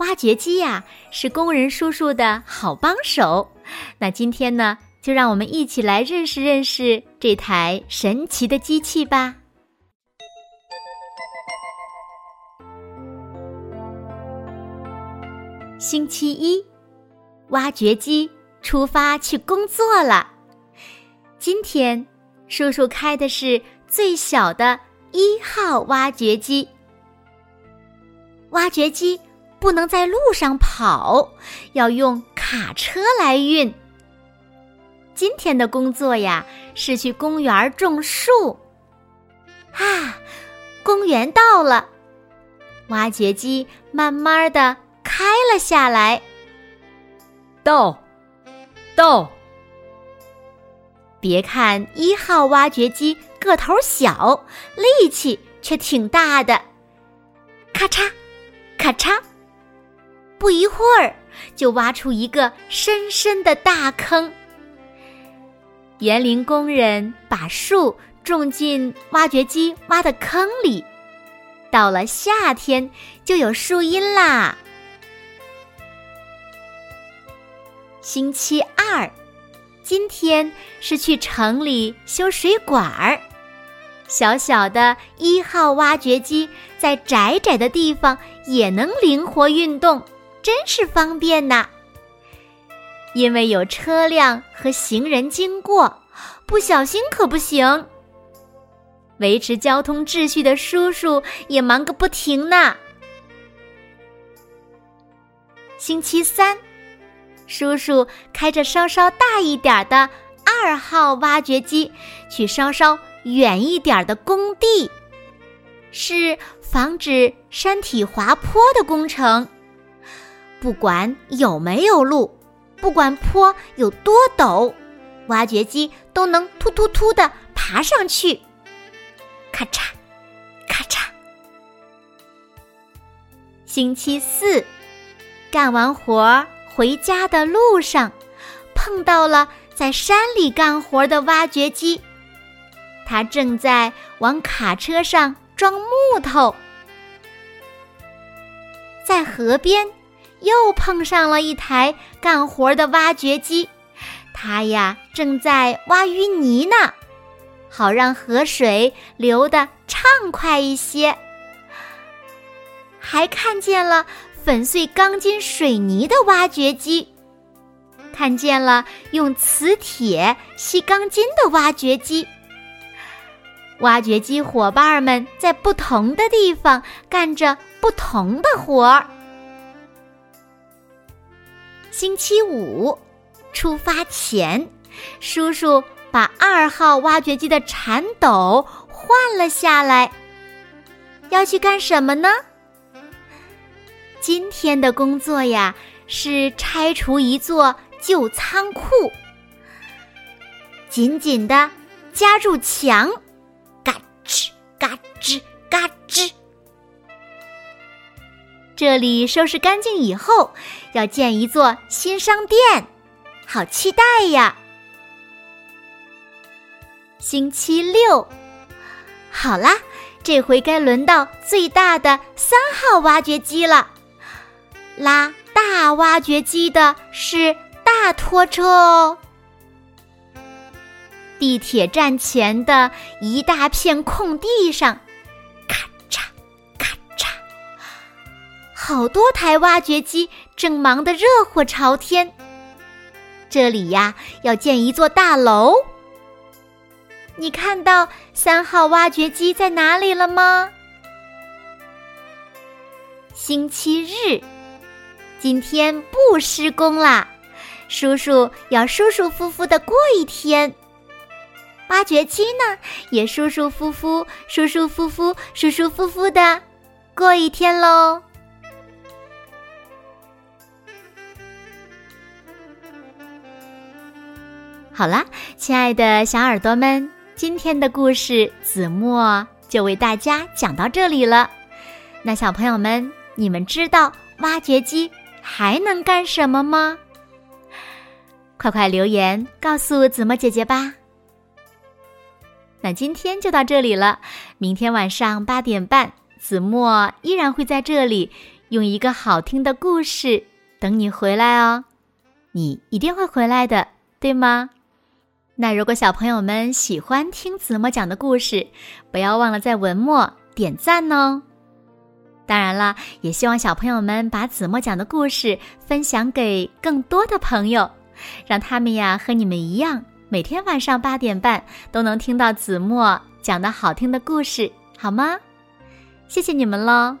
挖掘机呀，是工人叔叔的好帮手。那今天呢，就让我们一起来认识认识这台神奇的机器吧。星期一，挖掘机出发去工作了。今天，叔叔开的是最小的一号挖掘机。挖掘机。不能在路上跑，要用卡车来运。今天的工作呀，是去公园种树。啊，公园到了，挖掘机慢慢的开了下来。到，到。别看一号挖掘机个头小，力气却挺大的。咔嚓，咔嚓。不一会儿，就挖出一个深深的大坑。园林工人把树种进挖掘机挖的坑里，到了夏天就有树荫啦。星期二，今天是去城里修水管儿。小小的一号挖掘机在窄窄的地方也能灵活运动。真是方便呐！因为有车辆和行人经过，不小心可不行。维持交通秩序的叔叔也忙个不停呢。星期三，叔叔开着稍稍大一点的二号挖掘机去稍稍远一点的工地，是防止山体滑坡的工程。不管有没有路，不管坡有多陡，挖掘机都能突突突的爬上去。咔嚓，咔嚓。星期四，干完活回家的路上，碰到了在山里干活的挖掘机，它正在往卡车上装木头。在河边。又碰上了一台干活的挖掘机，它呀正在挖淤泥呢，好让河水流得畅快一些。还看见了粉碎钢筋水泥的挖掘机，看见了用磁铁吸钢筋的挖掘机。挖掘机伙伴们在不同的地方干着不同的活儿。星期五出发前，叔叔把二号挖掘机的铲斗换了下来。要去干什么呢？今天的工作呀，是拆除一座旧仓库，紧紧的夹住墙，嘎吱嘎吱嘎吱。这里收拾干净以后，要建一座新商店，好期待呀！星期六，好啦，这回该轮到最大的三号挖掘机了。拉大挖掘机的是大拖车哦。地铁站前的一大片空地上。好多台挖掘机正忙得热火朝天。这里呀，要建一座大楼。你看到三号挖掘机在哪里了吗？星期日，今天不施工啦，叔叔要舒舒服服的过一天。挖掘机呢，也舒舒服服、舒舒服服、舒舒服服的过一天喽。好啦，亲爱的小耳朵们，今天的故事子墨就为大家讲到这里了。那小朋友们，你们知道挖掘机还能干什么吗？快快留言告诉子墨姐姐吧。那今天就到这里了，明天晚上八点半，子墨依然会在这里用一个好听的故事等你回来哦。你一定会回来的，对吗？那如果小朋友们喜欢听子墨讲的故事，不要忘了在文末点赞哦。当然了，也希望小朋友们把子墨讲的故事分享给更多的朋友，让他们呀和你们一样，每天晚上八点半都能听到子墨讲的好听的故事，好吗？谢谢你们喽。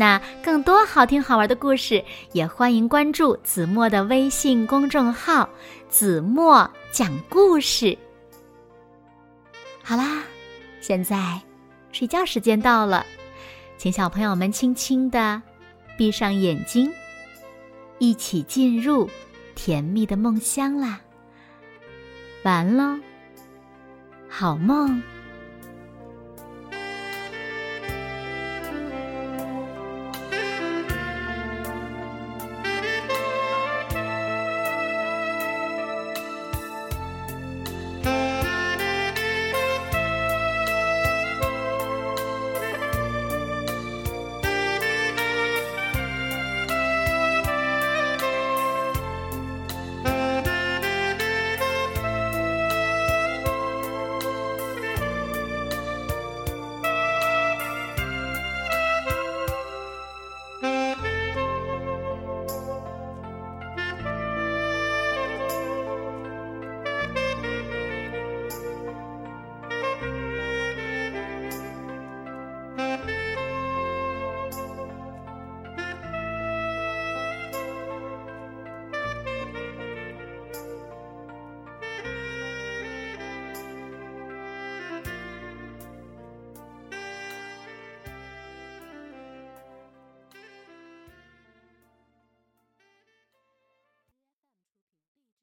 那更多好听好玩的故事，也欢迎关注子墨的微信公众号“子墨讲故事”。好啦，现在睡觉时间到了，请小朋友们轻轻的闭上眼睛，一起进入甜蜜的梦乡啦。完喽，好梦。